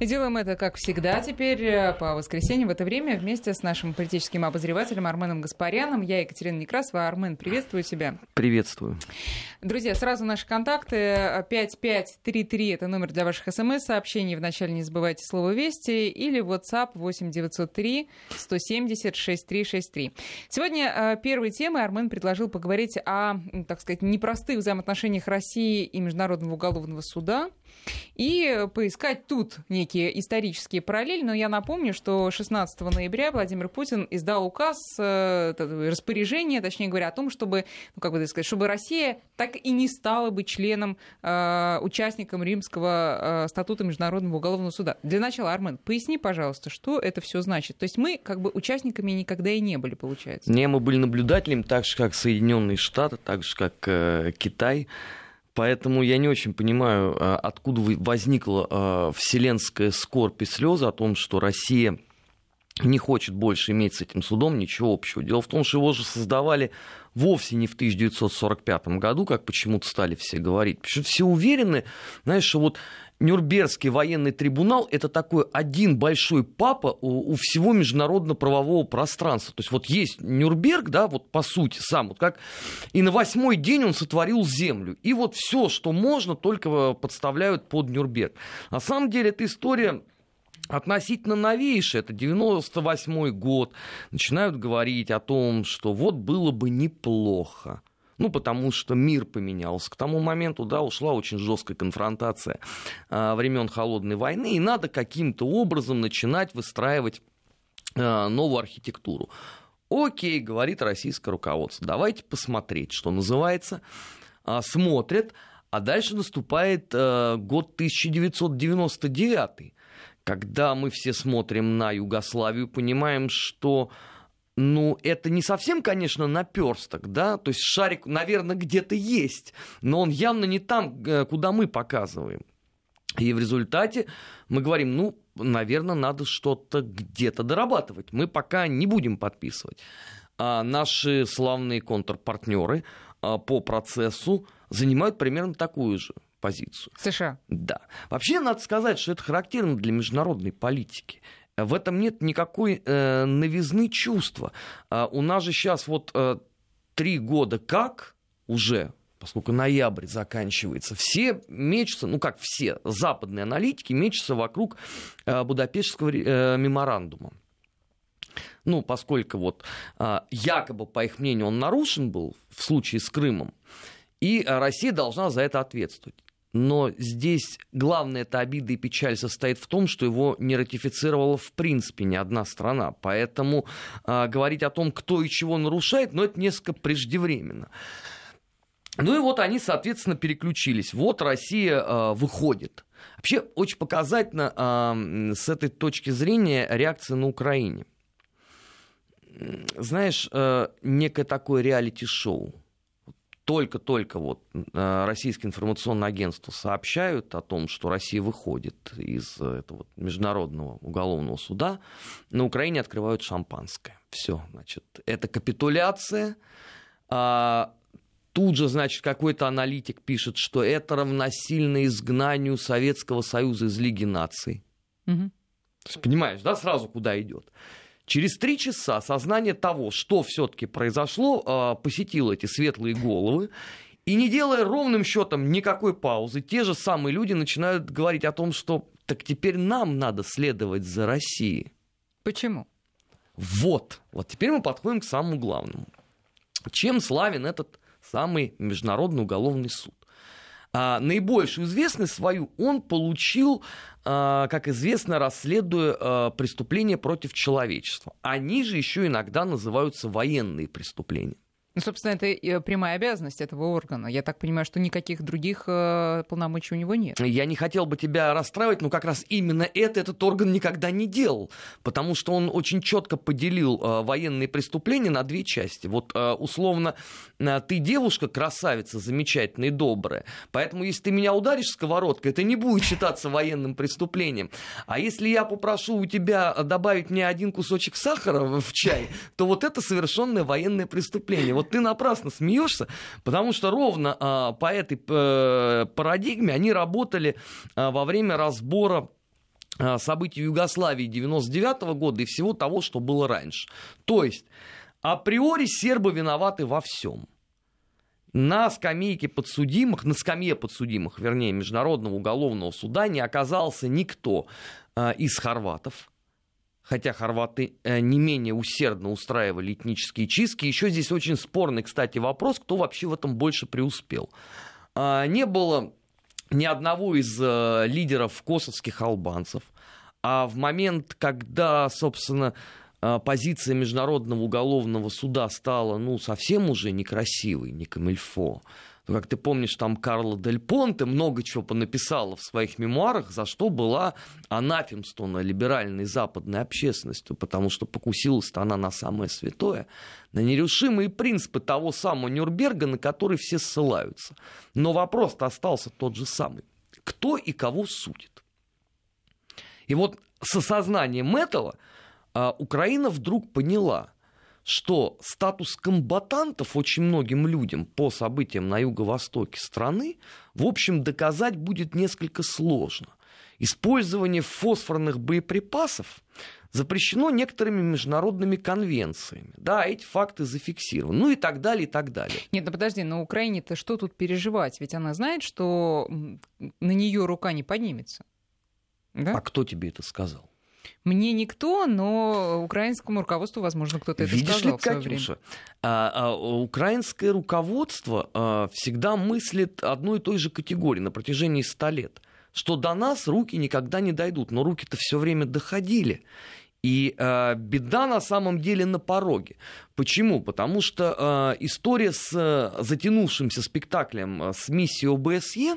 И делаем это, как всегда, теперь э, по воскресеньям в это время вместе с нашим политическим обозревателем Арменом Гаспаряном. Я Екатерина Некрасова. Армен, приветствую тебя. Приветствую. Друзья, сразу наши контакты. 5533 – это номер для ваших смс-сообщений. Вначале не забывайте слово «Вести» или WhatsApp 8903 170 6363. Сегодня э, первой темой Армен предложил поговорить о, так сказать, непростых взаимоотношениях России и Международного уголовного суда и поискать тут некие исторические параллели. Но я напомню, что 16 ноября Владимир Путин издал указ, э, распоряжение, точнее говоря, о том, чтобы, ну, как бы сказать, чтобы Россия так и не стала бы членом, э, участником Римского э, статута Международного уголовного суда. Для начала, Армен, поясни, пожалуйста, что это все значит. То есть мы как бы участниками никогда и не были, получается. Не, мы были наблюдателями, так же, как Соединенные Штаты, так же, как э, Китай. Поэтому я не очень понимаю, а, откуда возникла а, вселенская скорбь и слезы о том, что Россия не хочет больше иметь с этим судом ничего общего. Дело в том, что его же создавали вовсе не в 1945 году, как почему-то стали все говорить. Потому что все уверены, знаешь, что вот Нюрнбергский военный трибунал – это такой один большой папа у, у всего международно-правового пространства. То есть вот есть Нюрнберг, да, вот по сути сам, вот как, и на восьмой день он сотворил землю. И вот все, что можно, только подставляют под Нюрнберг. На самом деле эта история относительно новейшая, это 98 год, начинают говорить о том, что вот было бы неплохо ну, потому что мир поменялся. К тому моменту, да, ушла очень жесткая конфронтация э, времен Холодной войны, и надо каким-то образом начинать выстраивать э, новую архитектуру. Окей, говорит российское руководство, давайте посмотреть, что называется. Э, смотрят, а дальше наступает э, год 1999, когда мы все смотрим на Югославию, понимаем, что ну, это не совсем, конечно, наперсток, да, то есть шарик, наверное, где-то есть, но он явно не там, э, куда мы показываем. И в результате мы говорим, ну, наверное, надо что-то где-то дорабатывать. Мы пока не будем подписывать. А наши славные контрпартнеры а, по процессу занимают примерно такую же позицию. США. Да. Вообще, надо сказать, что это характерно для международной политики. В этом нет никакой э, новизны чувства. А у нас же сейчас вот э, три года как уже поскольку ноябрь заканчивается, все мечутся, ну как все западные аналитики мечутся вокруг э, Будапештского э, меморандума. Ну, поскольку вот э, якобы, по их мнению, он нарушен был в случае с Крымом, и Россия должна за это ответствовать. Но здесь главная эта обида и печаль состоит в том, что его не ратифицировала в принципе ни одна страна. Поэтому э, говорить о том, кто и чего нарушает, ну, это несколько преждевременно. Ну и вот они, соответственно, переключились. Вот Россия э, выходит. Вообще очень показательно э, с этой точки зрения реакция на Украине. Знаешь, э, некое такое реалити-шоу только-только вот э, российские информационные агентства сообщают о том, что Россия выходит из этого международного уголовного суда, на Украине открывают шампанское. Все, значит, это капитуляция. А, тут же, значит, какой-то аналитик пишет, что это равносильно изгнанию Советского Союза из Лиги наций. Угу. То есть, понимаешь, да, сразу куда идет. Через три часа сознание того, что все-таки произошло, а, посетило эти светлые головы. И не делая ровным счетом никакой паузы, те же самые люди начинают говорить о том, что так теперь нам надо следовать за Россией. Почему? Вот. Вот теперь мы подходим к самому главному. Чем славен этот самый Международный уголовный суд? А, наибольшую известность свою он получил, как известно, расследуя а, преступления против человечества. Они же еще иногда называются военные преступления. Ну, собственно, это прямая обязанность этого органа. Я так понимаю, что никаких других э, полномочий у него нет. Я не хотел бы тебя расстраивать, но как раз именно это этот орган никогда не делал, потому что он очень четко поделил э, военные преступления на две части. Вот э, условно, э, ты девушка красавица, замечательная и добрая, поэтому если ты меня ударишь сковородкой, это не будет считаться военным преступлением. А если я попрошу у тебя добавить мне один кусочек сахара в чай, то вот это совершенное военное преступление вот ты напрасно смеешься, потому что ровно а, по этой а, парадигме они работали а, во время разбора а, событий Югославии 99 года и всего того, что было раньше. То есть, априори сербы виноваты во всем. На скамейке подсудимых, на скамье подсудимых, вернее, Международного уголовного суда не оказался никто э, из хорватов, хотя хорваты э, не менее усердно устраивали этнические чистки. Еще здесь очень спорный, кстати, вопрос, кто вообще в этом больше преуспел. Э, не было ни одного из э, лидеров косовских албанцев. А в момент, когда, собственно, э, позиция Международного уголовного суда стала, ну, совсем уже некрасивой, не камильфо, ну, как ты помнишь, там Карла Дель Понте много чего понаписала в своих мемуарах, за что была анафемствована либеральной западной общественностью, потому что покусилась-то она на самое святое, на нерушимые принципы того самого Нюрнберга, на который все ссылаются. Но вопрос-то остался тот же самый. Кто и кого судит? И вот с осознанием этого а, Украина вдруг поняла – что статус комбатантов очень многим людям по событиям на юго-востоке страны, в общем, доказать будет несколько сложно. Использование фосфорных боеприпасов запрещено некоторыми международными конвенциями. Да, эти факты зафиксированы. Ну и так далее, и так далее. Нет, ну подожди, на Украине-то что тут переживать? Ведь она знает, что на нее рука не поднимется. Да? А кто тебе это сказал? Мне никто, но украинскому руководству, возможно, кто-то это Видишь сказал ли, Катюша, а, а, украинское руководство а, всегда мыслит одной и той же категории на протяжении ста лет, что до нас руки никогда не дойдут, но руки-то все время доходили. И э, беда на самом деле на пороге. Почему? Потому что э, история с э, затянувшимся спектаклем э, с миссией ОБСЕ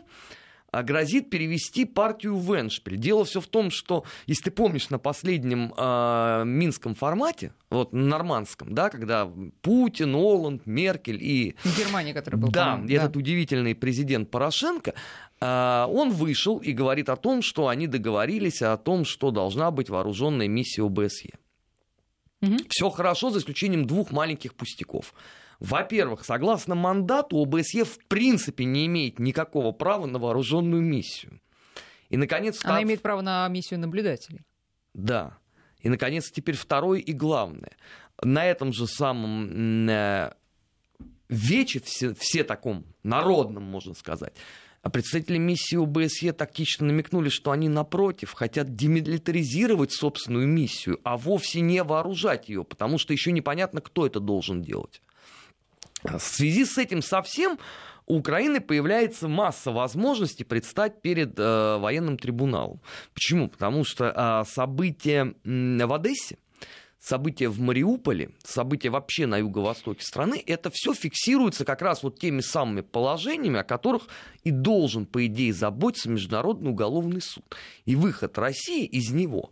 грозит перевести партию в Эншпиль. Дело все в том, что, если ты помнишь, на последнем э, минском формате, вот на нормандском, да, когда Путин, Оланд, Меркель и... Германия, который был. Да, да, этот удивительный президент Порошенко, э, он вышел и говорит о том, что они договорились о том, что должна быть вооруженная миссия ОБСЕ. Угу. Все хорошо, за исключением двух маленьких пустяков. Во-первых, согласно мандату, ОБСЕ в принципе не имеет никакого права на вооруженную миссию. И, наконец, Она имеет право на миссию наблюдателей. Да. И, наконец, теперь второе и главное. На этом же самом э, вече, все, все таком народном, можно сказать, а представители миссии ОБСЕ тактично намекнули, что они, напротив, хотят демилитаризировать собственную миссию, а вовсе не вооружать ее, потому что еще непонятно, кто это должен делать. В связи с этим совсем у Украины появляется масса возможностей предстать перед э, военным трибуналом. Почему? Потому что э, события в Одессе, события в Мариуполе, события вообще на юго-востоке страны, это все фиксируется как раз вот теми самыми положениями, о которых и должен, по идее, заботиться Международный уголовный суд. И выход России из него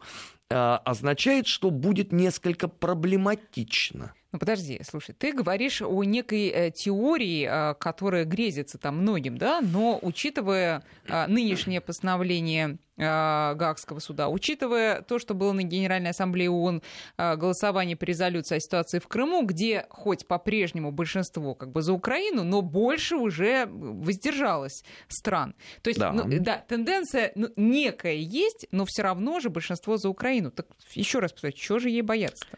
э, означает, что будет несколько проблематично. Ну подожди, слушай, ты говоришь о некой э, теории, э, которая грезится там многим, да, но учитывая э, нынешнее постановление Гаагского суда, учитывая то, что было на Генеральной Ассамблее ООН голосование по резолюции о ситуации в Крыму, где хоть по-прежнему большинство как бы за Украину, но больше уже воздержалось стран. То есть, да, ну, да тенденция ну, некая есть, но все равно же большинство за Украину. Так еще раз повторяю, чего же ей бояться-то?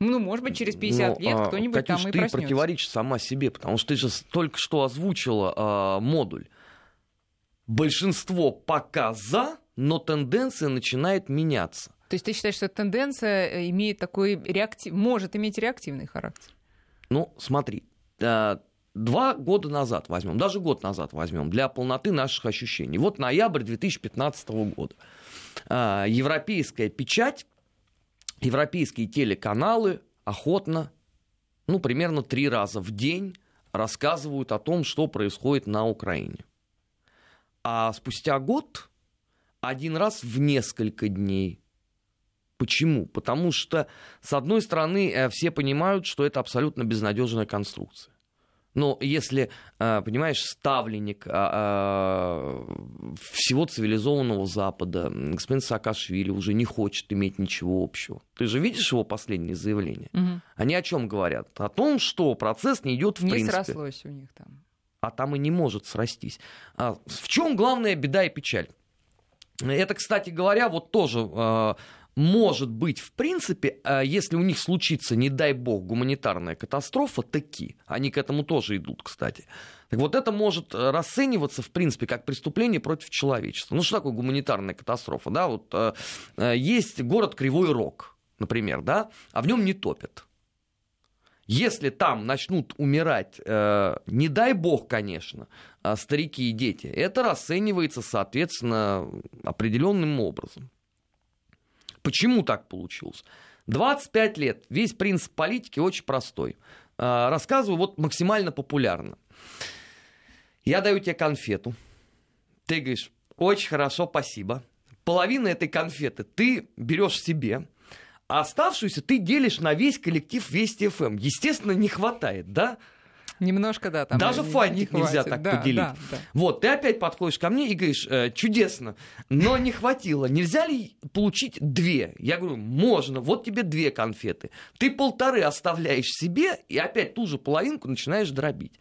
Ну, может быть, через 50 Но, лет а, кто-нибудь Катюш, там и ты проснется. противоречишь сама себе, потому что ты же только что озвучила а, модуль. Большинство пока за, но тенденция начинает меняться. То есть ты считаешь, что тенденция э, имеет такой реактив... может иметь реактивный характер? Ну, смотри, а, два года назад возьмем, даже год назад возьмем, для полноты наших ощущений. Вот ноябрь 2015 года. А, европейская печать европейские телеканалы охотно, ну, примерно три раза в день рассказывают о том, что происходит на Украине. А спустя год один раз в несколько дней. Почему? Потому что, с одной стороны, э, все понимают, что это абсолютно безнадежная конструкция. Но если, э, понимаешь, ставленник а, а, всего цивилизованного Запада, господин Саакашвили, уже не хочет иметь ничего общего. Ты же видишь его последние заявления? Угу. Они о чем говорят? О том, что процесс не идет в не принципе. Не срослось у них там. А там и не может срастись. А в чем главная беда и печаль? Это, кстати говоря, вот тоже может быть, в принципе, э, если у них случится, не дай бог, гуманитарная катастрофа, таки, они к этому тоже идут, кстати. Так вот это может э, расцениваться, в принципе, как преступление против человечества. Ну что такое гуманитарная катастрофа? Да, вот э, есть город Кривой Рог, например, да, а в нем не топят. Если там начнут умирать, э, не дай бог, конечно, э, старики и дети, это расценивается, соответственно, определенным образом. Почему так получилось? 25 лет. Весь принцип политики очень простой. Э, рассказываю вот максимально популярно. Я даю тебе конфету. Ты говоришь, очень хорошо, спасибо. Половину этой конфеты ты берешь себе, а оставшуюся ты делишь на весь коллектив Вести ФМ. Эм. Естественно, не хватает, да? Немножко, да. Там Даже фантик не нельзя так да, поделить. Да, да. Вот, ты опять подходишь ко мне и говоришь, э, чудесно, но не хватило. Нельзя ли получить две? Я говорю, можно, вот тебе две конфеты. Ты полторы оставляешь себе и опять ту же половинку начинаешь дробить.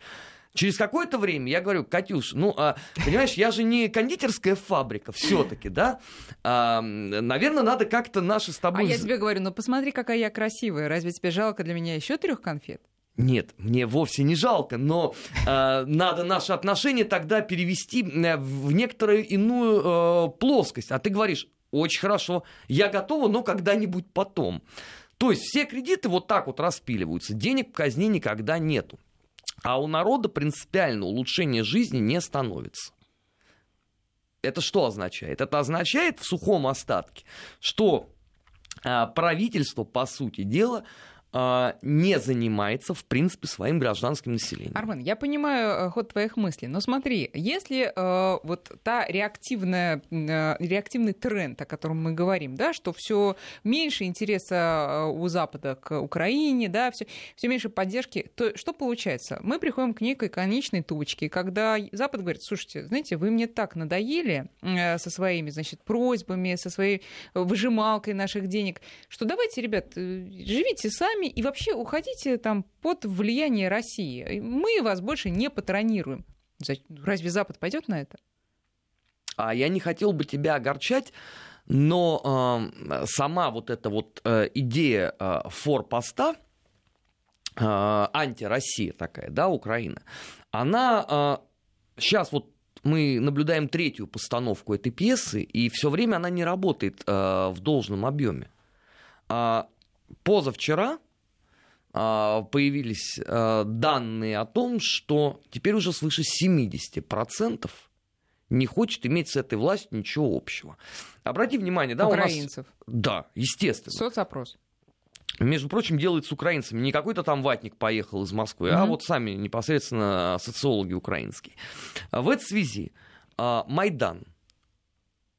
Через какое-то время я говорю, Катюш, ну, а, понимаешь, я же не кондитерская фабрика все-таки, да? А, наверное, надо как-то наши с тобой... А я тебе говорю, ну посмотри, какая я красивая. Разве тебе жалко для меня еще трех конфет? Нет, мне вовсе не жалко, но э, надо наши отношения тогда перевести э, в некоторую иную э, плоскость. А ты говоришь, очень хорошо, я готова, но когда-нибудь потом. То есть все кредиты вот так вот распиливаются, денег в казне никогда нету. А у народа принципиально улучшение жизни не становится. Это что означает? Это означает в сухом остатке, что а, правительство, по сути дела, не занимается, в принципе, своим гражданским населением. Армен, я понимаю э, ход твоих мыслей, но смотри, если э, вот та реактивная, э, реактивный тренд, о котором мы говорим, да, что все меньше интереса э, у Запада к Украине, да, все, меньше поддержки, то что получается? Мы приходим к некой конечной точке, когда Запад говорит, слушайте, знаете, вы мне так надоели э, со своими, значит, просьбами, со своей выжималкой наших денег, что давайте, ребят, э, живите сами, сами и вообще уходите там под влияние России. Мы вас больше не патронируем. Разве Запад пойдет на это? А я не хотел бы тебя огорчать, но э, сама вот эта вот э, идея э, форпоста, э, анти-Россия такая, да, Украина, она э, сейчас вот мы наблюдаем третью постановку этой пьесы, и все время она не работает э, в должном объеме. А позавчера появились а, данные о том, что теперь уже свыше 70% не хочет иметь с этой властью ничего общего. Обрати внимание, да, Украинцев. у нас... Да, естественно. Соцопрос. Между прочим, делает с украинцами. Не какой-то там ватник поехал из Москвы, mm-hmm. а вот сами непосредственно социологи украинские. В этой связи а, Майдан,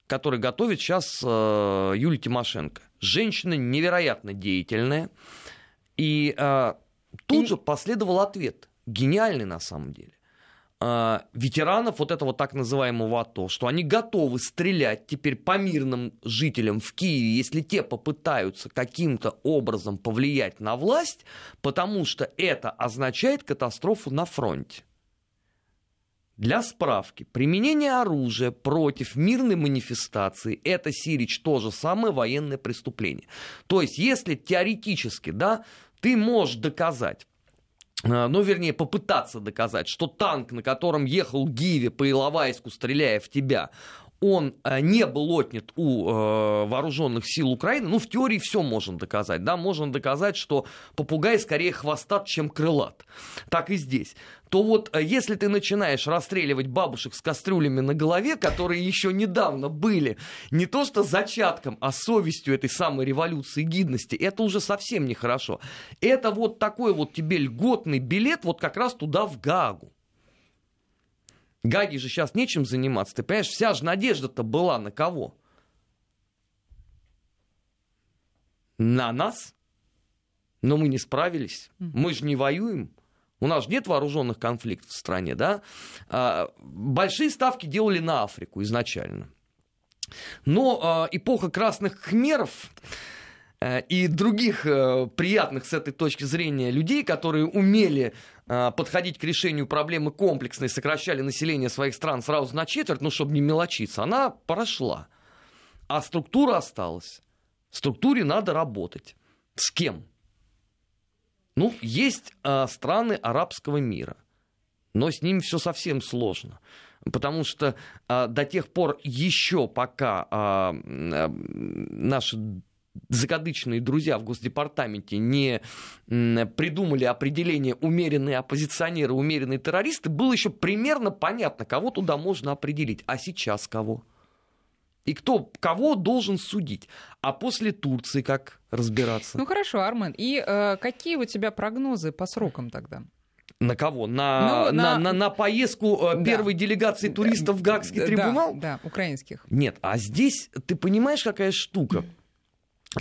который готовит сейчас Юлия Тимошенко. Женщина невероятно деятельная, и а, тут и... же последовал ответ, гениальный на самом деле. А, ветеранов вот этого так называемого АТО, что они готовы стрелять теперь по мирным жителям в Киеве, если те попытаются каким-то образом повлиять на власть, потому что это означает катастрофу на фронте. Для справки, применение оружия против мирной манифестации – это, Сирич, то же самое военное преступление. То есть, если теоретически, да, ты можешь доказать, э, ну, вернее, попытаться доказать, что танк, на котором ехал Гиви по Иловайску, стреляя в тебя, он э, не был отнят у э, вооруженных сил Украины, ну, в теории все можно доказать, да, можно доказать, что попугай скорее хвостат, чем крылат. Так и здесь. То вот, э, если ты начинаешь расстреливать бабушек с кастрюлями на голове, которые еще недавно были не то что зачатком, а совестью этой самой революции гидности, это уже совсем нехорошо. Это вот такой вот тебе льготный билет вот как раз туда, в Гагу. Гаги же сейчас нечем заниматься. Ты понимаешь, вся же надежда-то была на кого? На нас? Но мы не справились. Мы же не воюем. У нас же нет вооруженных конфликтов в стране, да? А, большие ставки делали на Африку изначально. Но а, эпоха красных хмеров э, и других э, приятных с этой точки зрения людей, которые умели подходить к решению проблемы комплексно и сокращали население своих стран сразу на четверть, ну, чтобы не мелочиться, она прошла. А структура осталась. В структуре надо работать. С кем? Ну, есть э, страны арабского мира, но с ними все совсем сложно. Потому что э, до тех пор еще пока э, э, наши закадычные друзья в Госдепартаменте не придумали определение умеренные оппозиционеры, умеренные террористы, было еще примерно понятно, кого туда можно определить. А сейчас кого? И кто, кого должен судить? А после Турции как разбираться? Ну хорошо, Армен. И э, какие у тебя прогнозы по срокам тогда? На кого? На, ну, на... На, на, на поездку э, да. первой делегации туристов в Гагский да, трибунал? Да, да, украинских. Нет, а здесь ты понимаешь, какая штука?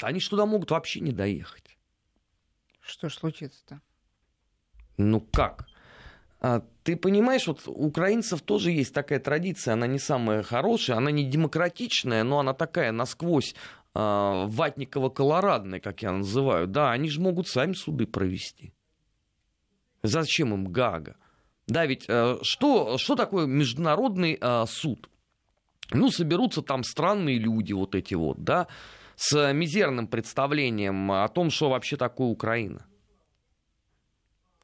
Они ж туда могут вообще не доехать. Что ж случится-то? Ну как? А, ты понимаешь, вот у украинцев тоже есть такая традиция, она не самая хорошая, она не демократичная, но она такая насквозь э, ватниково-колорадная, как я называю. Да, они же могут сами суды провести. Зачем им Гага? Да, ведь э, что, что такое международный э, суд? Ну, соберутся там странные люди, вот эти вот, да, с мизерным представлением о том, что вообще такое Украина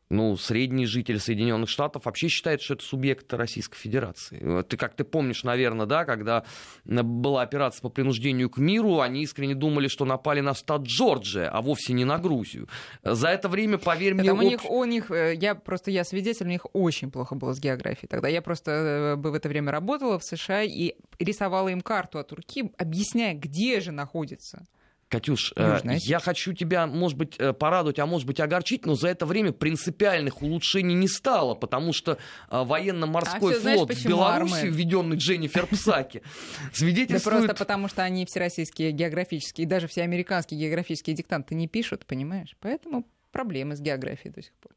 ну, средний житель Соединенных Штатов вообще считает, что это субъект Российской Федерации. Ты, как ты помнишь, наверное, да, когда была операция по принуждению к миру, они искренне думали, что напали на штат Джорджия, а вовсе не на Грузию. За это время, поверь мне... у, них, у них, э, я просто, я свидетель, у них очень плохо было с географией тогда. Я просто э, бы в это время работала в США и рисовала им карту от руки, объясняя, где же находится Катюш, э, я хочу тебя, может быть, э, порадовать, а может быть, огорчить, но за это время принципиальных улучшений не стало, потому что э, военно-морской а флот знаешь, в Беларуси, введенный Дженнифер Псаки, свидетельствует... Да просто потому, что они всероссийские географические, и даже все американские географические диктанты не пишут, понимаешь? Поэтому проблемы с географией до сих пор.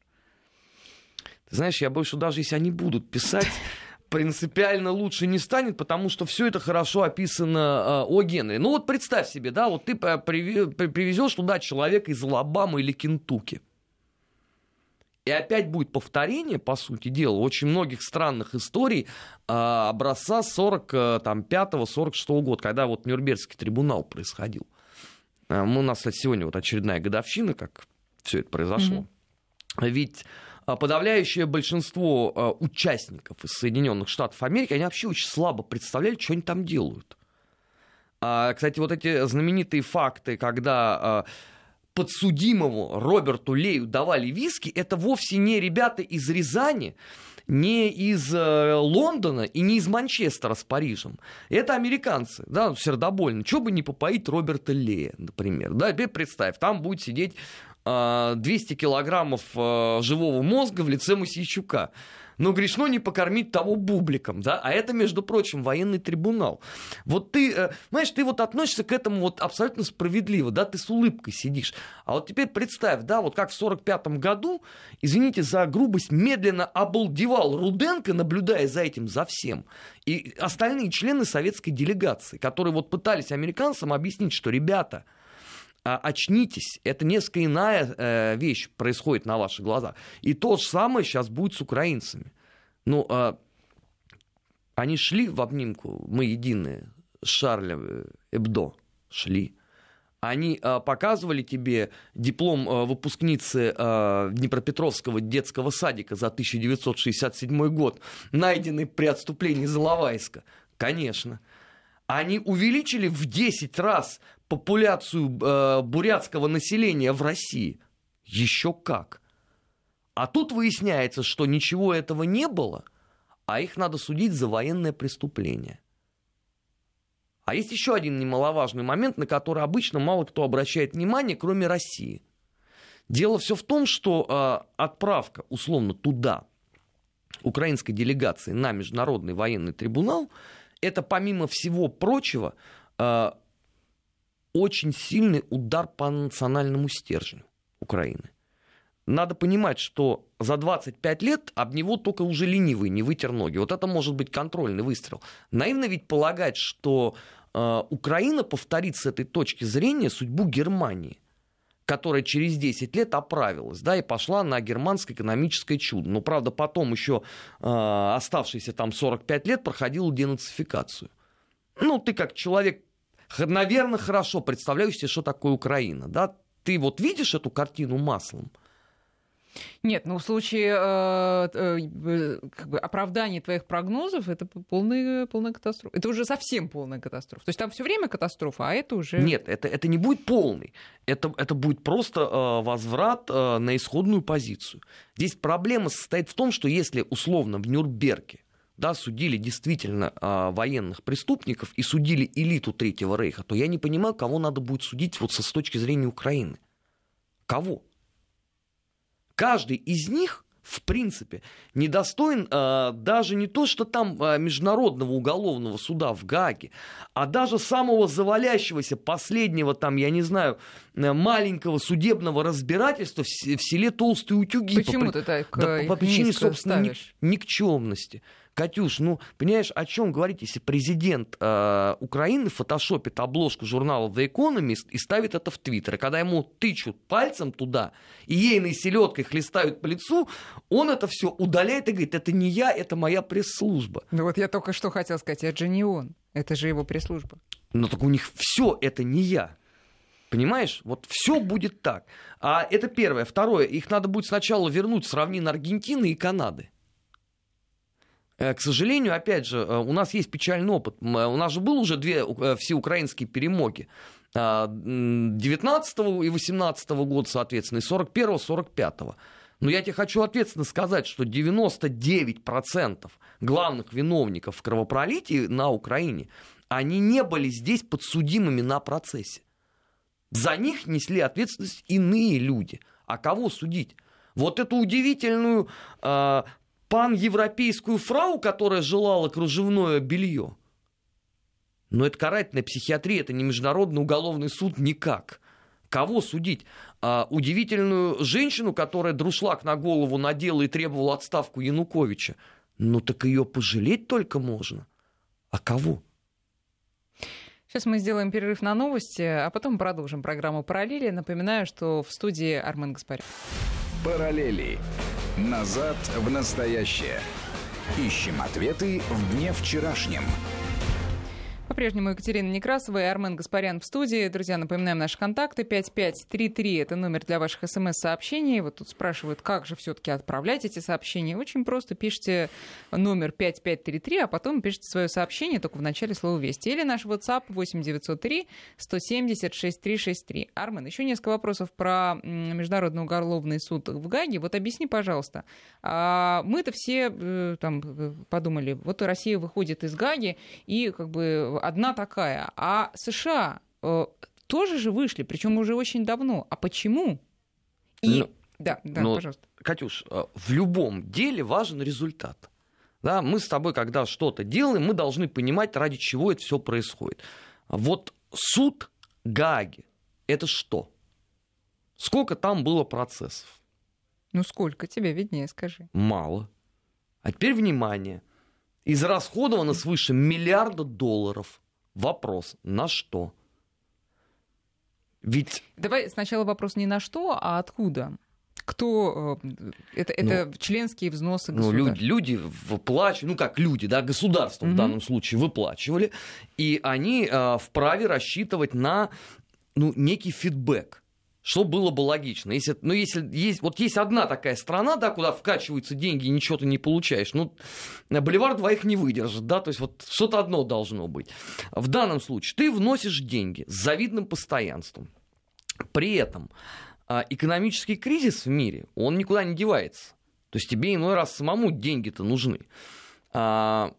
Ты знаешь, я больше даже если они будут писать, принципиально лучше не станет, потому что все это хорошо описано э, о Генри. Ну вот представь себе, да, вот ты привезешь туда человека из Алабамы или Кентукки. И опять будет повторение, по сути дела, очень многих странных историй э, образца 45-46 года, когда вот Нюрнбергский трибунал происходил. Э, у нас кстати, сегодня вот очередная годовщина, как все это произошло. Mm-hmm. Ведь а, подавляющее большинство а, участников из Соединенных Штатов Америки, они вообще очень слабо представляли, что они там делают. А, кстати, вот эти знаменитые факты, когда подсудимому Роберту Лею давали виски, это вовсе не ребята из Рязани, не из Лондона и не из Манчестера с Парижем. Это американцы, да, сердобольно. Чего бы не попоить Роберта Лея, например. Да, представь, там будет сидеть 200 килограммов э, живого мозга в лице Мосейчука. Но грешно не покормить того бубликом, да, а это, между прочим, военный трибунал. Вот ты, э, знаешь, ты вот относишься к этому вот абсолютно справедливо, да, ты с улыбкой сидишь. А вот теперь представь, да, вот как в 45 году, извините за грубость, медленно обалдевал Руденко, наблюдая за этим, за всем. И остальные члены советской делегации, которые вот пытались американцам объяснить, что, ребята, очнитесь, это несколько иная э, вещь происходит на ваших глазах. И то же самое сейчас будет с украинцами. Ну, э, они шли в обнимку, мы единые, с э, Эбдо шли. Они э, показывали тебе диплом э, выпускницы Днепропетровского детского садика за 1967 год, найденный при отступлении из Иловайска. Конечно. Они увеличили в 10 раз популяцию э, бурятского населения в России? Еще как. А тут выясняется, что ничего этого не было, а их надо судить за военное преступление. А есть еще один немаловажный момент, на который обычно мало кто обращает внимание, кроме России. Дело все в том, что э, отправка, условно, туда украинской делегации на Международный военный трибунал, это, помимо всего прочего, э, очень сильный удар по национальному стержню Украины. Надо понимать, что за 25 лет об него только уже ленивый не вытер ноги. Вот это может быть контрольный выстрел. Наивно ведь полагать, что э, Украина повторит с этой точки зрения судьбу Германии которая через 10 лет оправилась, да, и пошла на германское экономическое чудо. Но, правда, потом еще э, оставшиеся там 45 лет проходила денацификацию. Ну, ты как человек наверное, хорошо представляю себе, что такое Украина, да? Ты вот видишь эту картину маслом? Нет, ну в случае э, э, как бы оправдания твоих прогнозов это полная, полная катастрофа. Это уже совсем полная катастрофа. То есть там все время катастрофа, а это уже... Нет, это, это не будет полный. Это, это будет просто э, возврат э, на исходную позицию. Здесь проблема состоит в том, что если условно в Нюрнберге да, судили действительно э, военных преступников и судили элиту Третьего Рейха, то я не понимаю, кого надо будет судить вот со, с точки зрения Украины. Кого? Каждый из них в принципе, недостоин э, даже не то, что там э, Международного уголовного суда в Гааге, а даже самого завалящегося последнего там, я не знаю, э, маленького судебного разбирательства в, в селе Толстые Утюги. Почему по, ты так да, по, по причине, собственно, ник- никчемности. Катюш, ну, понимаешь, о чем говорить, если президент э, Украины фотошопит обложку журнала The Economist и ставит это в Твиттер, и когда ему тычут пальцем туда, и ейной селедкой хлестают по лицу, он это все удаляет и говорит, это не я, это моя пресс-служба. Ну вот я только что хотел сказать, это же не он, это же его пресс-служба. Но так у них все это не я. Понимаешь? Вот все будет так. А это первое. Второе, их надо будет сначала вернуть с равнин Аргентины и Канады. Э, к сожалению, опять же, э, у нас есть печальный опыт. Э, у нас же был уже две всеукраинские перемоги. 19 и 18 года, соответственно, и 41 45 -го. Но я тебе хочу ответственно сказать, что 99% главных виновников в кровопролитии на Украине, они не были здесь подсудимыми на процессе. За них несли ответственность иные люди. А кого судить? Вот эту удивительную паневропейскую фрау, которая желала кружевное белье. Но это карательная психиатрия, это не международный уголовный суд никак. Кого судить? А, удивительную женщину, которая друшлак на голову надела и требовала отставку Януковича. Ну так ее пожалеть только можно. А кого? Сейчас мы сделаем перерыв на новости, а потом продолжим программу «Параллели». Напоминаю, что в студии Армен Гаспарян. «Параллели. Назад в настоящее. Ищем ответы в дне вчерашнем. По-прежнему Екатерина Некрасова и Армен Гаспарян в студии. Друзья, напоминаем наши контакты. 5533 — это номер для ваших смс-сообщений. Вот тут спрашивают, как же все таки отправлять эти сообщения. Очень просто. Пишите номер 5533, а потом пишите свое сообщение только в начале слова «Вести». Или наш WhatsApp 8903 170 6363. Армен, еще несколько вопросов про Международный уголовный суд в Гаге. Вот объясни, пожалуйста. А мы-то все э, там э, подумали, вот Россия выходит из Гаги и как бы одна такая. А США э, тоже же вышли, причем уже очень давно. А почему? И... Ну, да, да, ну, пожалуйста. Катюш, э, в любом деле важен результат. Да, мы с тобой, когда что-то делаем, мы должны понимать, ради чего это все происходит. Вот суд Гаги – это что? Сколько там было процессов? Ну сколько? Тебе виднее, скажи. Мало. А теперь внимание – Израсходовано свыше миллиарда долларов. Вопрос, на что? Ведь... Давай сначала вопрос не на что, а откуда? Кто э, это, это ну, членские взносы государства? Ну, люди, люди выплачивают, ну как люди, да, государство угу. в данном случае выплачивали, и они э, вправе рассчитывать на ну, некий фидбэк что было бы логично. Если, ну, если есть, вот есть одна такая страна, да, куда вкачиваются деньги и ничего ты не получаешь, ну, боливар двоих не выдержит, да, то есть вот что-то одно должно быть. В данном случае ты вносишь деньги с завидным постоянством. При этом а, экономический кризис в мире, он никуда не девается. То есть тебе иной раз самому деньги-то нужны. А,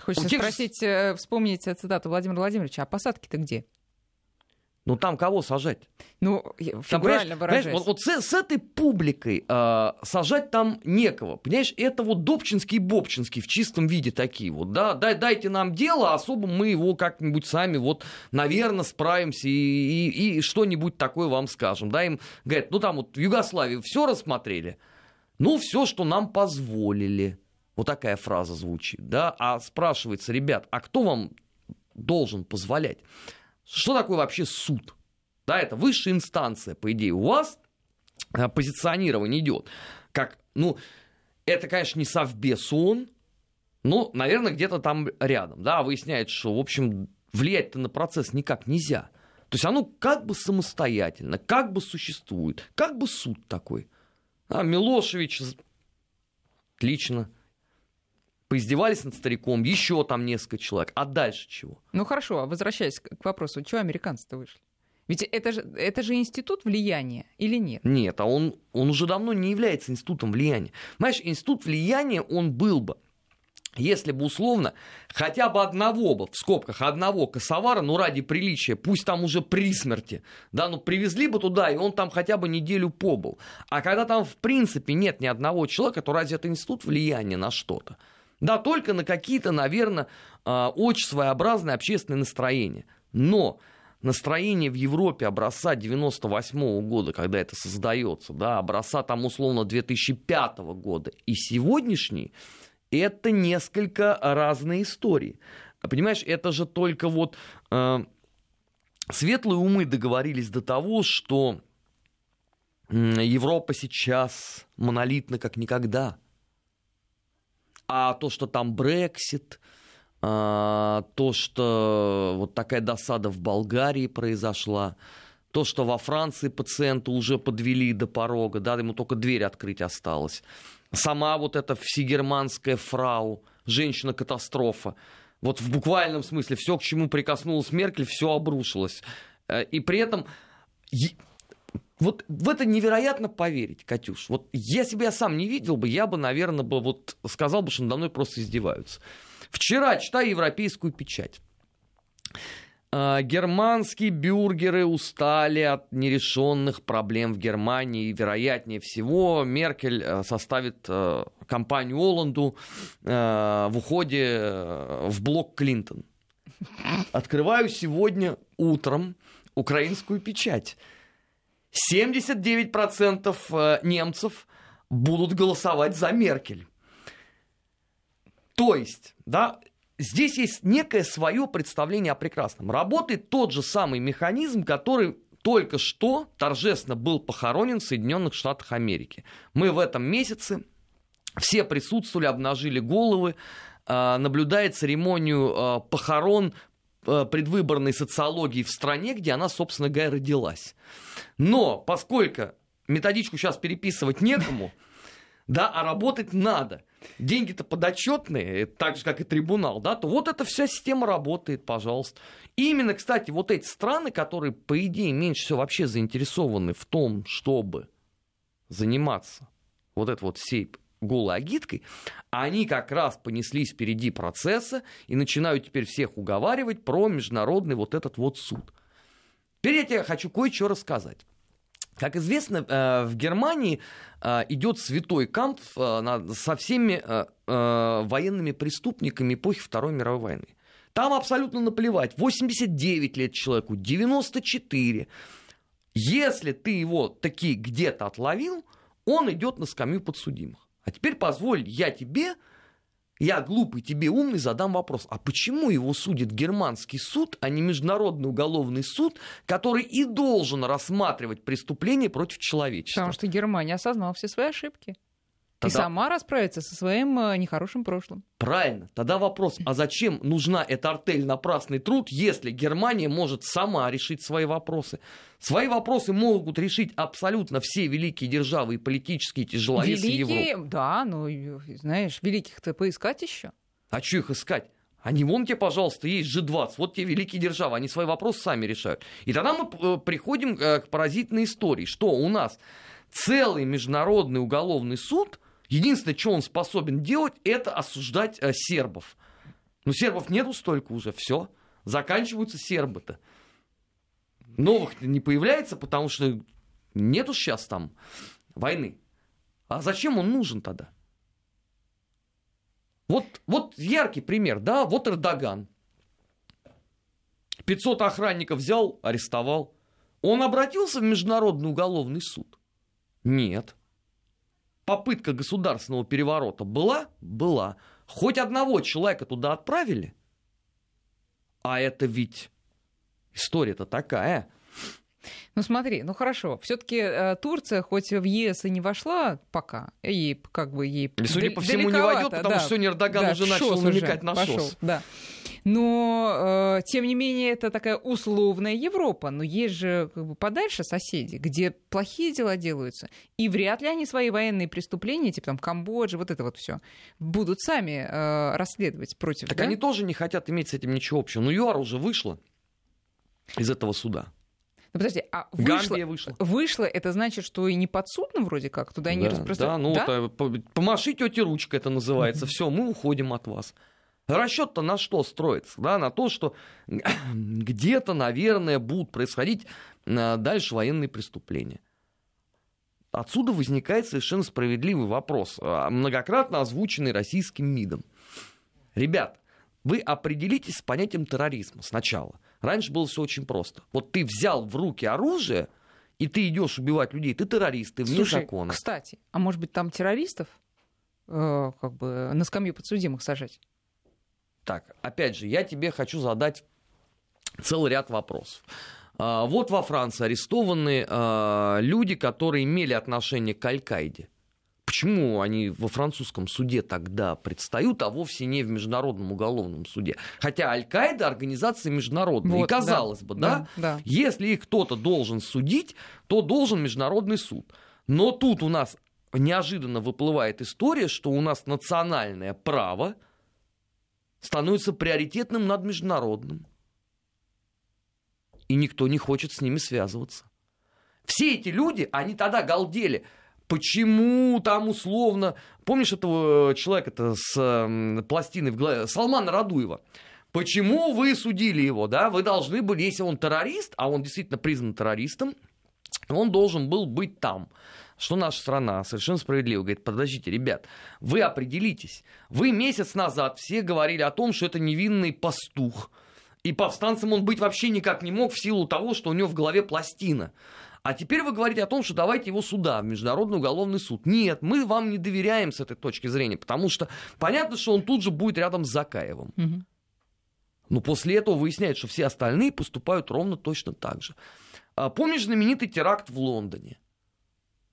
Хочется тех... спросить, э, вспомнить цитату Владимира Владимировича, а посадки-то где? Ну там кого сажать? Ну, фигурально выражаясь. Вот, вот с, с этой публикой э, сажать там некого. Понимаешь, это вот Добчинский и Бобчинский в чистом виде такие вот. Да? Дай, дайте нам дело, особо мы его как-нибудь сами вот, наверное, справимся и, и, и что-нибудь такое вам скажем. Да, им говорят, ну там вот в Югославии все рассмотрели, ну все, что нам позволили. Вот такая фраза звучит, да, а спрашивается, ребят, а кто вам должен позволять? Что такое вообще суд? Да, это высшая инстанция, по идее. У вас э, позиционирование идет как, ну, это, конечно, не совбез он, но, наверное, где-то там рядом, да, выясняется, что, в общем, влиять-то на процесс никак нельзя. То есть оно как бы самостоятельно, как бы существует, как бы суд такой. А Милошевич, отлично, поиздевались над стариком, еще там несколько человек. А дальше чего? Ну хорошо, а возвращаясь к вопросу, чего американцы-то вышли? Ведь это же, это же институт влияния или нет? Нет, а он, он уже давно не является институтом влияния. Понимаешь, институт влияния он был бы, если бы условно хотя бы одного бы, в скобках одного косовара, ну ради приличия, пусть там уже при смерти, да, ну привезли бы туда, и он там хотя бы неделю побыл. А когда там в принципе нет ни одного человека, то разве это институт влияния на что-то? Да, только на какие-то, наверное, а, очень своеобразные общественные настроения. Но настроение в Европе образца 98 года, когда это создается, да, образца там условно 2005 года и сегодняшний, это несколько разные истории. Понимаешь, это же только вот э, светлые умы договорились до того, что Европа сейчас монолитна как никогда – а то, что там Брексит, а, то, что вот такая досада в Болгарии произошла, то, что во Франции пациента уже подвели до порога, да, ему только дверь открыть осталось. Сама вот эта всегерманская фрау, женщина-катастрофа. Вот в буквальном смысле все, к чему прикоснулась Меркель, все обрушилось. Э, и при этом вот в это невероятно поверить, Катюш. Вот если бы я сам не видел бы, я бы, наверное, бы вот сказал бы, что надо мной просто издеваются. Вчера читаю европейскую печать. А, германские бюргеры устали от нерешенных проблем в Германии. И, вероятнее всего, Меркель э, составит э, компанию Оланду э, в уходе в блок Клинтон. Открываю сегодня утром украинскую печать. 79% э, немцев будут голосовать за Меркель. То есть, да, здесь есть некое свое представление о прекрасном. Работает тот же самый механизм, который только что торжественно был похоронен в Соединенных Штатах Америки. Мы в этом месяце все присутствовали, обнажили головы, э, наблюдая церемонию э, похорон предвыборной социологии в стране, где она, собственно говоря, родилась. Но поскольку методичку сейчас переписывать некому, да, а работать надо. Деньги-то подотчетные, так же, как и трибунал, да, то вот эта вся система работает, пожалуйста. И именно, кстати, вот эти страны, которые, по идее, меньше всего вообще заинтересованы в том, чтобы заниматься вот этой вот всей голой агиткой, они как раз понеслись впереди процесса и начинают теперь всех уговаривать про международный вот этот вот суд. Теперь я тебе хочу кое-что рассказать. Как известно, э, в Германии э, идет святой камп э, со всеми военными преступниками эпохи Второй мировой войны. Там абсолютно наплевать. 89 лет человеку, 94. Если ты его таки где-то отловил, он идет на скамью подсудимых. А теперь позволь я тебе я глупый, тебе умный, задам вопрос. А почему его судит германский суд, а не международный уголовный суд, который и должен рассматривать преступления против человечества? Потому что Германия осознала все свои ошибки. Тогда... И сама расправится со своим э, нехорошим прошлым. Правильно. Тогда вопрос, а зачем нужна эта артель напрасный труд, если Германия может сама решить свои вопросы? Свои вопросы могут решить абсолютно все великие державы и политические тяжеловесы великие, Европы. Да, ну, знаешь, великих-то поискать еще. А что их искать? Они вон тебе, пожалуйста, есть G20, вот те великие державы, они свои вопросы сами решают. И тогда мы э, приходим э, к поразительной истории, что у нас целый международный уголовный суд – Единственное, что он способен делать, это осуждать э, сербов. Но сербов нету столько уже, все. Заканчиваются сербы-то. Новых не появляется, потому что нету сейчас там войны. А зачем он нужен тогда? Вот, вот яркий пример, да, вот Эрдоган. 500 охранников взял, арестовал. Он обратился в Международный уголовный суд? Нет попытка государственного переворота была? Была. Хоть одного человека туда отправили? А это ведь история-то такая. Ну смотри, ну хорошо, все-таки э, Турция хоть в ЕС и не вошла пока, ей как бы ей и, судя по всему не войдет, потому да, что сегодня Эрдоган да, уже начал намекать на пошел, ШОС. Да. Но, э, тем не менее, это такая условная Европа. Но есть же как бы, подальше соседи, где плохие дела делаются. И вряд ли они свои военные преступления, типа там Камбоджа, вот это вот все, будут сами э, расследовать против. Так да? они тоже не хотят иметь с этим ничего общего. Ну, ЮАР уже вышла из этого суда. Ну, подожди, а вышло, вышло, вышло, это значит, что и не подсудно вроде как? Туда да, не распространяют? Да, ну, да? Вот, помаши тете ручка это называется. Все, мы уходим от вас. Расчет-то на что строится? Да, на то, что где-то, наверное, будут происходить а, дальше военные преступления. Отсюда возникает совершенно справедливый вопрос, а, многократно озвученный российским МИДом. Ребят, вы определитесь с понятием терроризма сначала. Раньше было все очень просто. Вот ты взял в руки оружие, и ты идешь убивать людей, ты террорист, ты вне Слушай, закона. Кстати, а может быть там террористов э, как бы на скамью подсудимых сажать? Так, опять же, я тебе хочу задать целый ряд вопросов. А, вот во Франции арестованы а, люди, которые имели отношение к Аль-Каиде. Почему они во французском суде тогда предстают, а вовсе не в Международном уголовном суде? Хотя Аль-Каида организация международная. Вот, и казалось да, бы, да, да, да. если их кто-то должен судить, то должен Международный суд. Но тут у нас неожиданно выплывает история, что у нас национальное право становится приоритетным над международным. И никто не хочет с ними связываться. Все эти люди, они тогда галдели. Почему там условно... Помнишь этого человека -то с э, пластиной в голове? Салмана Радуева. Почему вы судили его, да? Вы должны были, если он террорист, а он действительно признан террористом, он должен был быть там. Что наша страна совершенно справедливо говорит, подождите, ребят, вы определитесь. Вы месяц назад все говорили о том, что это невинный пастух. И повстанцем он быть вообще никак не мог в силу того, что у него в голове пластина. А теперь вы говорите о том, что давайте его сюда, в Международный уголовный суд. Нет, мы вам не доверяем с этой точки зрения, потому что понятно, что он тут же будет рядом с Закаевым. Угу. Но после этого выясняется, что все остальные поступают ровно точно так же. А помнишь знаменитый теракт в Лондоне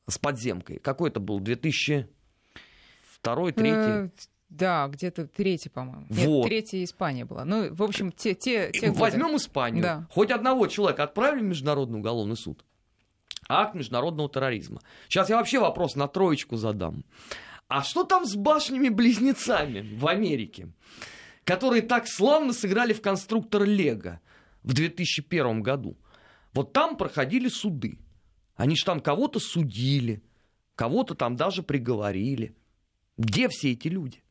с подземкой? Какой это был? 2002 2003 да, где-то третий, по-моему. Вот. Нет, третья Испания была. Ну, в общем, те, те, те Возьмем годы. Испанию. Да. Хоть одного человека отправили в Международный уголовный суд. Акт международного терроризма. Сейчас я вообще вопрос на троечку задам. А что там с башнями-близнецами в Америке, которые так славно сыграли в конструктор Лего в 2001 году? Вот там проходили суды. Они же там кого-то судили, кого-то там даже приговорили. Где все эти люди?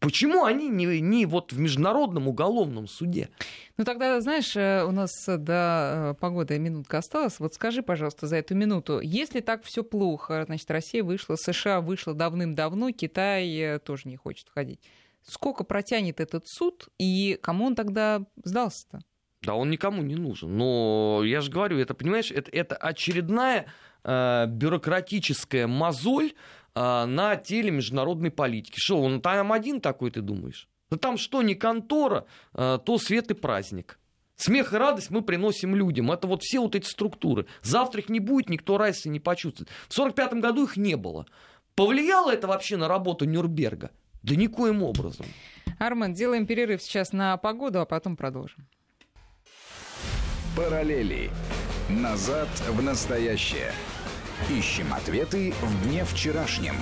Почему они не, не вот в Международном уголовном суде? Ну тогда, знаешь, э, у нас до э, погоды минутка осталась. Вот скажи, пожалуйста, за эту минуту, если так все плохо, значит, Россия вышла, США вышла давным-давно, Китай э, тоже не хочет входить. Сколько протянет этот суд и кому он тогда сдался-то? Да он никому не нужен. Но я же говорю, это, понимаешь, это, это очередная э, бюрократическая мозоль, а, на теле международной политики. Что, он там один такой, ты думаешь? Да там что, не контора, а, то свет и праздник. Смех и радость мы приносим людям. Это вот все вот эти структуры. Завтра их не будет, никто разницы не почувствует. В 1945 году их не было. Повлияло это вообще на работу Нюрнберга? Да никоим образом. Армен, делаем перерыв сейчас на погоду, а потом продолжим. Параллели. Назад в настоящее. Ищем ответы в дне вчерашнем.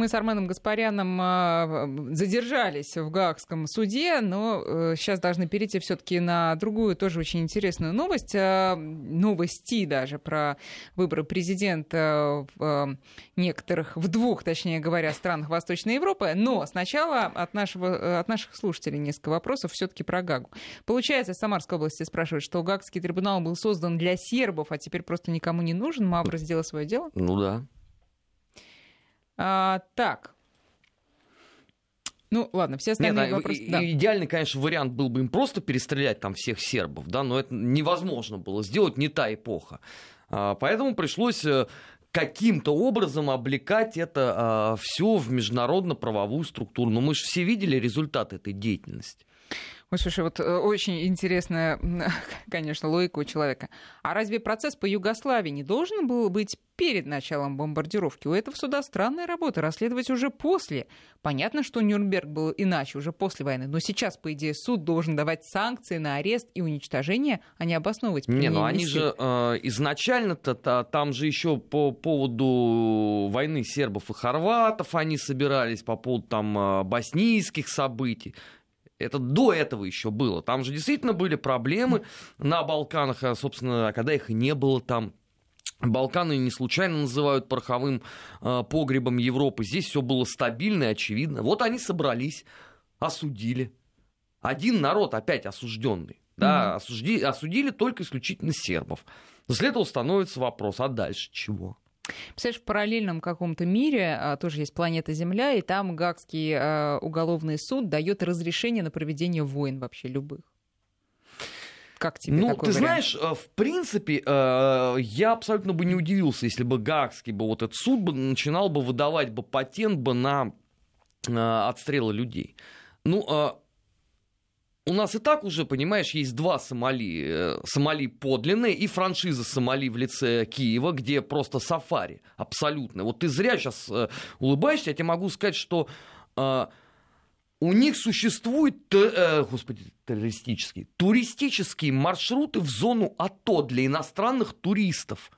Мы с Арменом Гаспаряном а, задержались в Гаагском суде, но сейчас э, должны перейти все-таки на другую, тоже очень интересную новость. А, новости даже про выборы президента в а, некоторых, в двух, точнее говоря, странах Восточной Европы. Но сначала от, нашего, от наших слушателей несколько вопросов все-таки про Гагу. Получается, Самарской области спрашивают, что Гаагский трибунал был создан для сербов, а теперь просто никому не нужен. Мавра сделал свое дело? Ну да. А, так. Ну, ладно, все остальные Нет, вопросы... И, да. Идеальный, конечно, вариант был бы им просто перестрелять там всех сербов, да, но это невозможно было сделать, не та эпоха. А, поэтому пришлось э, каким-то образом облекать это а, все в международно-правовую структуру. Но мы же все видели результат этой деятельности. Ой, слушай, вот э, очень интересная, конечно, логика у человека. А разве процесс по Югославии не должен был быть перед началом бомбардировки? У этого суда странная работа, расследовать уже после. Понятно, что Нюрнберг был иначе, уже после войны, но сейчас, по идее, суд должен давать санкции на арест и уничтожение, а не обосновывать Не, ну они же э, изначально-то там же еще по поводу войны сербов и хорватов они собирались, по поводу там э, боснийских событий. Это до этого еще было. Там же действительно были проблемы на Балканах, а, собственно, когда их не было там. Балканы не случайно называют пороховым э, погребом Европы. Здесь все было стабильно и очевидно. Вот они собрались, осудили. Один народ опять осужденный. Да, mm-hmm. осужди, осудили только исключительно сербов. После этого становится вопрос, а дальше чего? Представляешь, в параллельном каком-то мире а, тоже есть планета Земля, и там Гагский а, уголовный суд дает разрешение на проведение войн вообще любых. Как тебе ну, такой ты вариант? знаешь, э, в принципе, я абсолютно бы не удивился, если бы Гагский бы вот этот суд бы начинал бы выдавать бы патент бы на отстрелы людей. Ну, у нас и так уже, понимаешь, есть два Сомали. Э, Сомали подлинные и франшиза Сомали в лице Киева, где просто сафари абсолютно. Вот ты зря сейчас э, улыбаешься, я тебе могу сказать, что э, у них существуют, э, господи, террористические, туристические маршруты в зону АТО для иностранных туристов.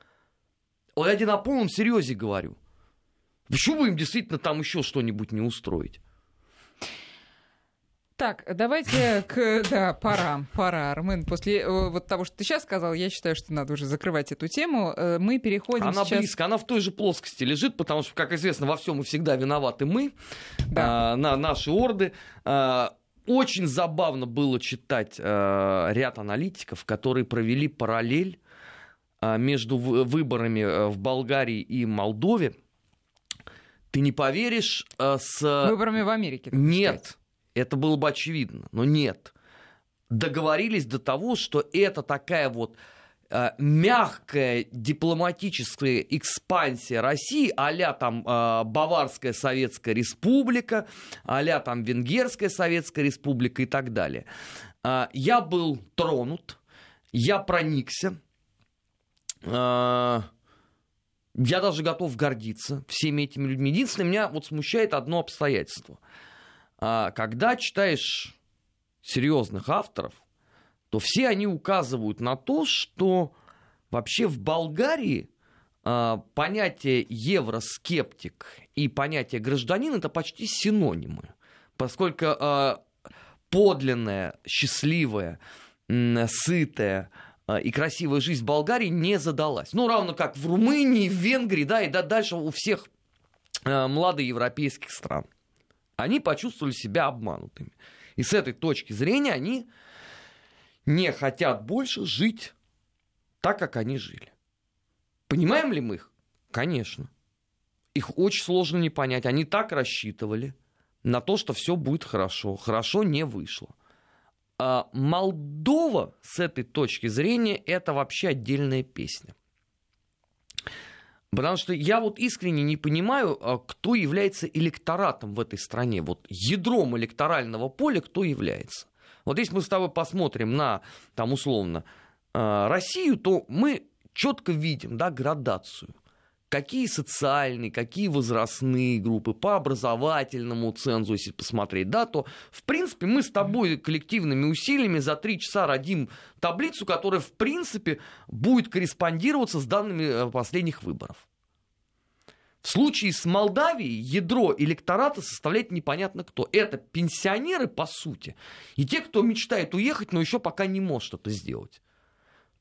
Я тебе на полном серьезе говорю. Почему бы им действительно там еще что-нибудь не устроить? Так, давайте к... Да, пора, пора, Армен. После э, вот того, что ты сейчас сказал, я считаю, что надо уже закрывать эту тему. Э, мы переходим Она сейчас... близко, она в той же плоскости лежит, потому что, как известно, во всем и всегда виноваты мы, да. а, на наши орды. А, очень забавно было читать а, ряд аналитиков, которые провели параллель а, между выборами в Болгарии и Молдове. Ты не поверишь, а, с... Выборами в Америке. Нет. Сказать это было бы очевидно, но нет. Договорились до того, что это такая вот э, мягкая дипломатическая экспансия России, а там э, Баварская Советская Республика, а там Венгерская Советская Республика и так далее. Э, я был тронут, я проникся, я даже готов гордиться всеми этими людьми. Единственное, меня вот смущает одно обстоятельство – когда читаешь серьезных авторов, то все они указывают на то, что вообще в Болгарии а, понятие евроскептик и понятие гражданин это почти синонимы, поскольку а, подлинная, счастливая, сытая и красивая жизнь в Болгарии не задалась. Ну, равно как в Румынии, в Венгрии, да, и да, дальше у всех младоевропейских стран они почувствовали себя обманутыми. И с этой точки зрения они не хотят больше жить так, как они жили. Понимаем ли мы их? Конечно. Их очень сложно не понять. Они так рассчитывали на то, что все будет хорошо. Хорошо не вышло. А Молдова с этой точки зрения это вообще отдельная песня. Потому что я вот искренне не понимаю, а, кто является электоратом в этой стране. Вот ядром электорального поля кто является. Вот если мы с тобой посмотрим на, там условно, а, Россию, то мы четко видим да, градацию какие социальные, какие возрастные группы, по образовательному цензу, если посмотреть, да, то, в принципе, мы с тобой коллективными усилиями за три часа родим таблицу, которая, в принципе, будет корреспондироваться с данными э, последних выборов. В случае с Молдавией ядро электората составляет непонятно кто. Это пенсионеры, по сути, и те, кто мечтает уехать, но еще пока не может это сделать.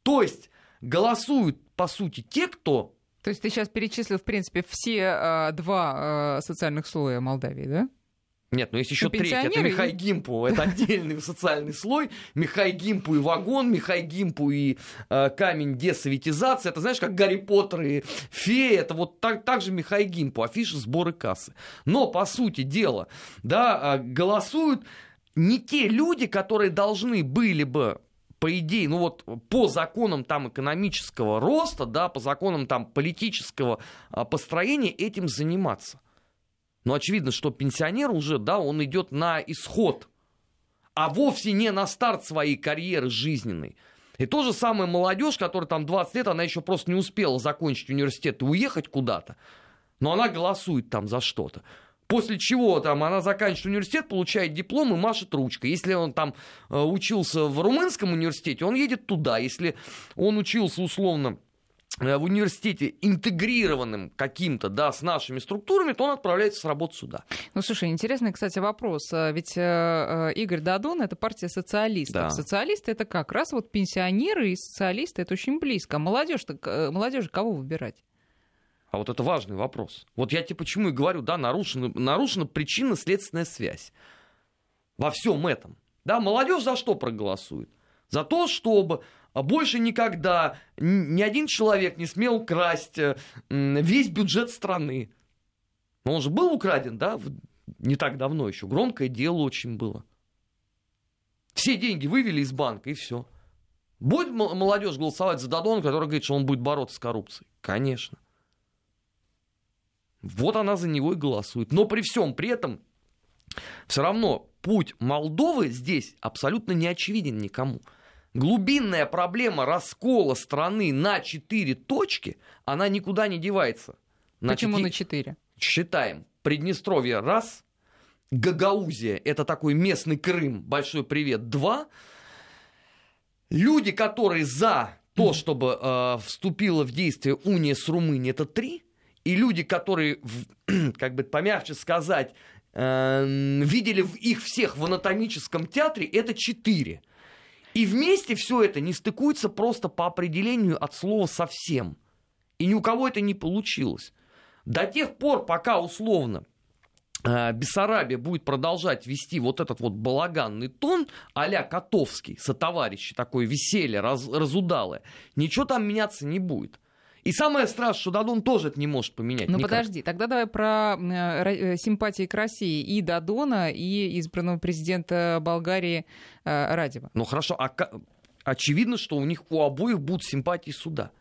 То есть голосуют, по сути, те, кто то есть ты сейчас перечислил, в принципе, все э, два э, социальных слоя Молдавии, да? Нет, ну есть еще ну, третий, это Михай Гимпу, это отдельный социальный слой. Михай Гимпу и вагон, Михай Гимпу и э, камень десоветизации. Это знаешь, как Гарри Поттер и феи, это вот так, так же Михай Гимпу, афиши, сборы кассы. Но, по сути дела, да, э, голосуют не те люди, которые должны были бы по идее, ну вот по законам там экономического роста, да, по законам там политического а, построения этим заниматься. Но очевидно, что пенсионер уже, да, он идет на исход. а вовсе не на старт своей карьеры жизненной. И то же самое молодежь, которая там 20 лет, она еще просто не успела закончить университет и уехать куда-то, но она голосует там за что-то. После чего там она заканчивает университет, получает диплом и машет ручкой. Если он там э, учился в румынском университете, он едет туда. Если он учился условно э, в университете интегрированным каким-то, да, с нашими структурами, то он отправляется с работы сюда. Ну, слушай, интересный, кстати, вопрос. А ведь э, э, Игорь Дадон — это партия социалистов. Да. Социалисты — это как раз вот пенсионеры и социалисты — это очень близко. А молодежь кого выбирать? А вот это важный вопрос. Вот я тебе почему и говорю, да, нарушена, нарушена причинно-следственная связь во всем этом. Да, молодежь за что проголосует? За то, чтобы больше никогда ни один человек не смел красть э, весь бюджет страны. Но он же был украден, да, не так давно еще. Громкое дело очень было. Все деньги вывели из банка, и все. Будет молодежь голосовать за Дадона, который говорит, что он будет бороться с коррупцией? Конечно. Вот она за него и голосует. Но при всем при этом все равно путь Молдовы здесь абсолютно не очевиден никому. Глубинная проблема раскола страны на четыре точки, она никуда не девается. На Почему на четыре? Считаем. Приднестровье раз, Гагаузия, это такой местный Крым, большой привет, два. Люди, которые за то, чтобы э, вступила в действие уния с Румынией, это три. И люди, которые, как бы помягче сказать, э, видели их всех в анатомическом театре, это четыре. И вместе все это не стыкуется просто по определению от слова совсем. И ни у кого это не получилось. До тех пор, пока условно э, Бессарабия будет продолжать вести вот этот вот балаганный тон а-ля Котовский, сотоварищи, такое веселье, раз, разудалое, ничего там меняться не будет. И самое страшное, что Дадон тоже это не может поменять. Ну никак. подожди, тогда давай про э, э, симпатии к России и Дадона, и избранного президента Болгарии э, Радева. Ну хорошо, а очевидно, что у них у обоих будут симпатии сюда.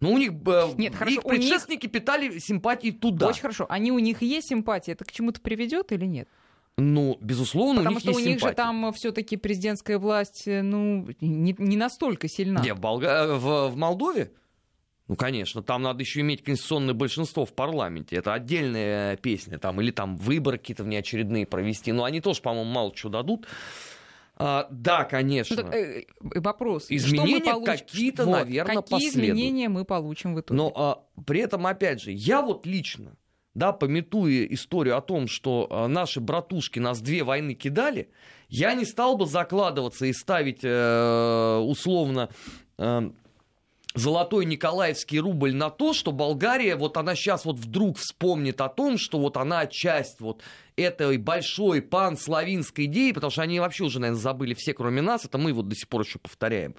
Но у них Нет, хорошо, их предшественники них... питали симпатии туда. Очень хорошо. Они у них есть симпатии. Это к чему-то приведет или нет? Ну, безусловно, Потому у них что есть у них симпатии. же там все-таки президентская власть, ну, не, не настолько сильна. Где, в, Болга... в, в Молдове? Ну, конечно, там надо еще иметь конституционное большинство в парламенте. Это отдельная песня. Там, или там выборы какие-то внеочередные провести. Но они тоже, по-моему, мало что дадут. А, да, конечно. Ну, так, э, вопрос. Изменения какие-то, вот, наверное, Какие последуют. изменения мы получим в итоге? Но а, при этом, опять же, я вот лично, да, пометуя историю о том, что а, наши братушки нас две войны кидали, я не стал бы закладываться и ставить э, условно... Э, золотой николаевский рубль на то, что Болгария, вот она сейчас вот вдруг вспомнит о том, что вот она часть вот этой большой панславинской идеи, потому что они вообще уже, наверное, забыли все, кроме нас, это мы вот до сих пор еще повторяем.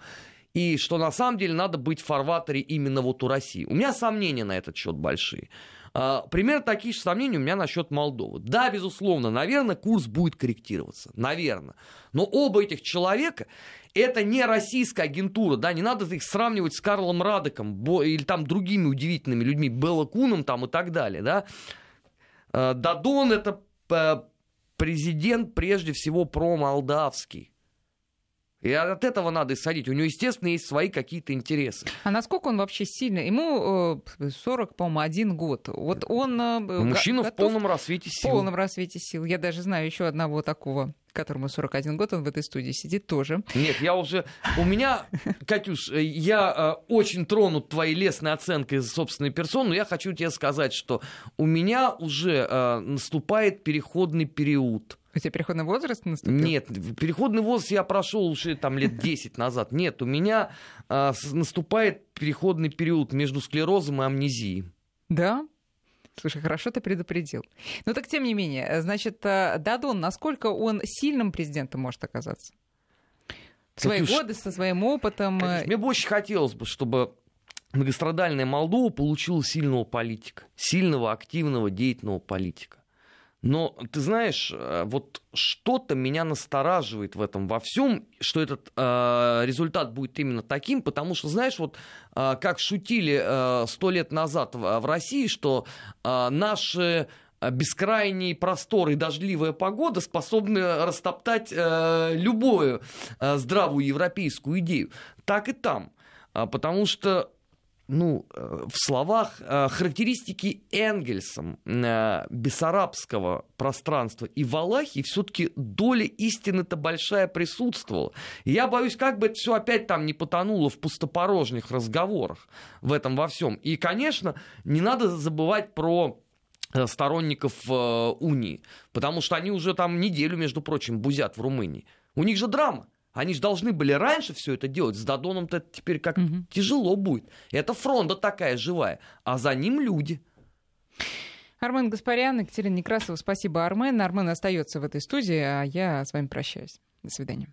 И что на самом деле надо быть в фарватере именно вот у России. У меня сомнения на этот счет большие. А, примерно такие же сомнения у меня насчет Молдовы. Да, безусловно, наверное, курс будет корректироваться. Наверное. Но оба этих человека это не российская агентура, да, не надо их сравнивать с Карлом Радеком или там другими удивительными людьми, Белла Куном там и так далее, да. А, Дадон это э, президент прежде всего промолдавский. И от этого надо исходить. У него, естественно, есть свои какие-то интересы. А насколько он вообще сильный? Ему 40, э, по-моему, один год. Вот он... Э, ну, мужчина в полном рассвете сил. В полном рассвете сил. Я даже знаю еще одного такого которому 41 год, он в этой студии сидит тоже. Нет, я уже... У меня, Катюш, э, я очень тронут твоей лестной оценкой собственной персоны, но я хочу тебе сказать, что у меня уже наступает переходный период у тебя переходный возраст наступил? Нет, переходный возраст я прошел уже там лет 10 назад. Нет, у меня а, наступает переходный период между склерозом и амнезией. Да? Слушай, хорошо ты предупредил. Но так тем не менее, значит, э, Дадон, насколько он сильным президентом может оказаться? В свои Катюш, годы, со своим опытом. Катюш, э, мне бы очень хотелось бы, чтобы многострадальная Молдова получила сильного политика, сильного, активного, деятельного политика. Но ты знаешь, э, вот что-то меня настораживает в этом во всем, что этот э, результат будет именно таким, потому что, знаешь, вот э, как шутили э, сто э, лет назад в, в России, что э, наши бескрайний простор и дождливая погода способны растоптать э, любую э, здравую европейскую идею. Так и там. А, потому что ну, э, в словах э, характеристики Энгельсом э, бессарабского пространства и Валахии все-таки доля истины-то большая присутствовала. Я боюсь, как бы это все опять там не потонуло в пустопорожних разговорах в этом во всем. И, конечно, не надо забывать про сторонников унии, потому что они уже там неделю, между прочим, бузят в Румынии. У них же драма. Они же должны были раньше все это делать. С Дадоном-то теперь как угу. тяжело будет. Это фронта такая живая, а за ним люди. Армен Гаспарян, Екатерина Некрасова, спасибо, Армен. Армен остается в этой студии, а я с вами прощаюсь. До свидания.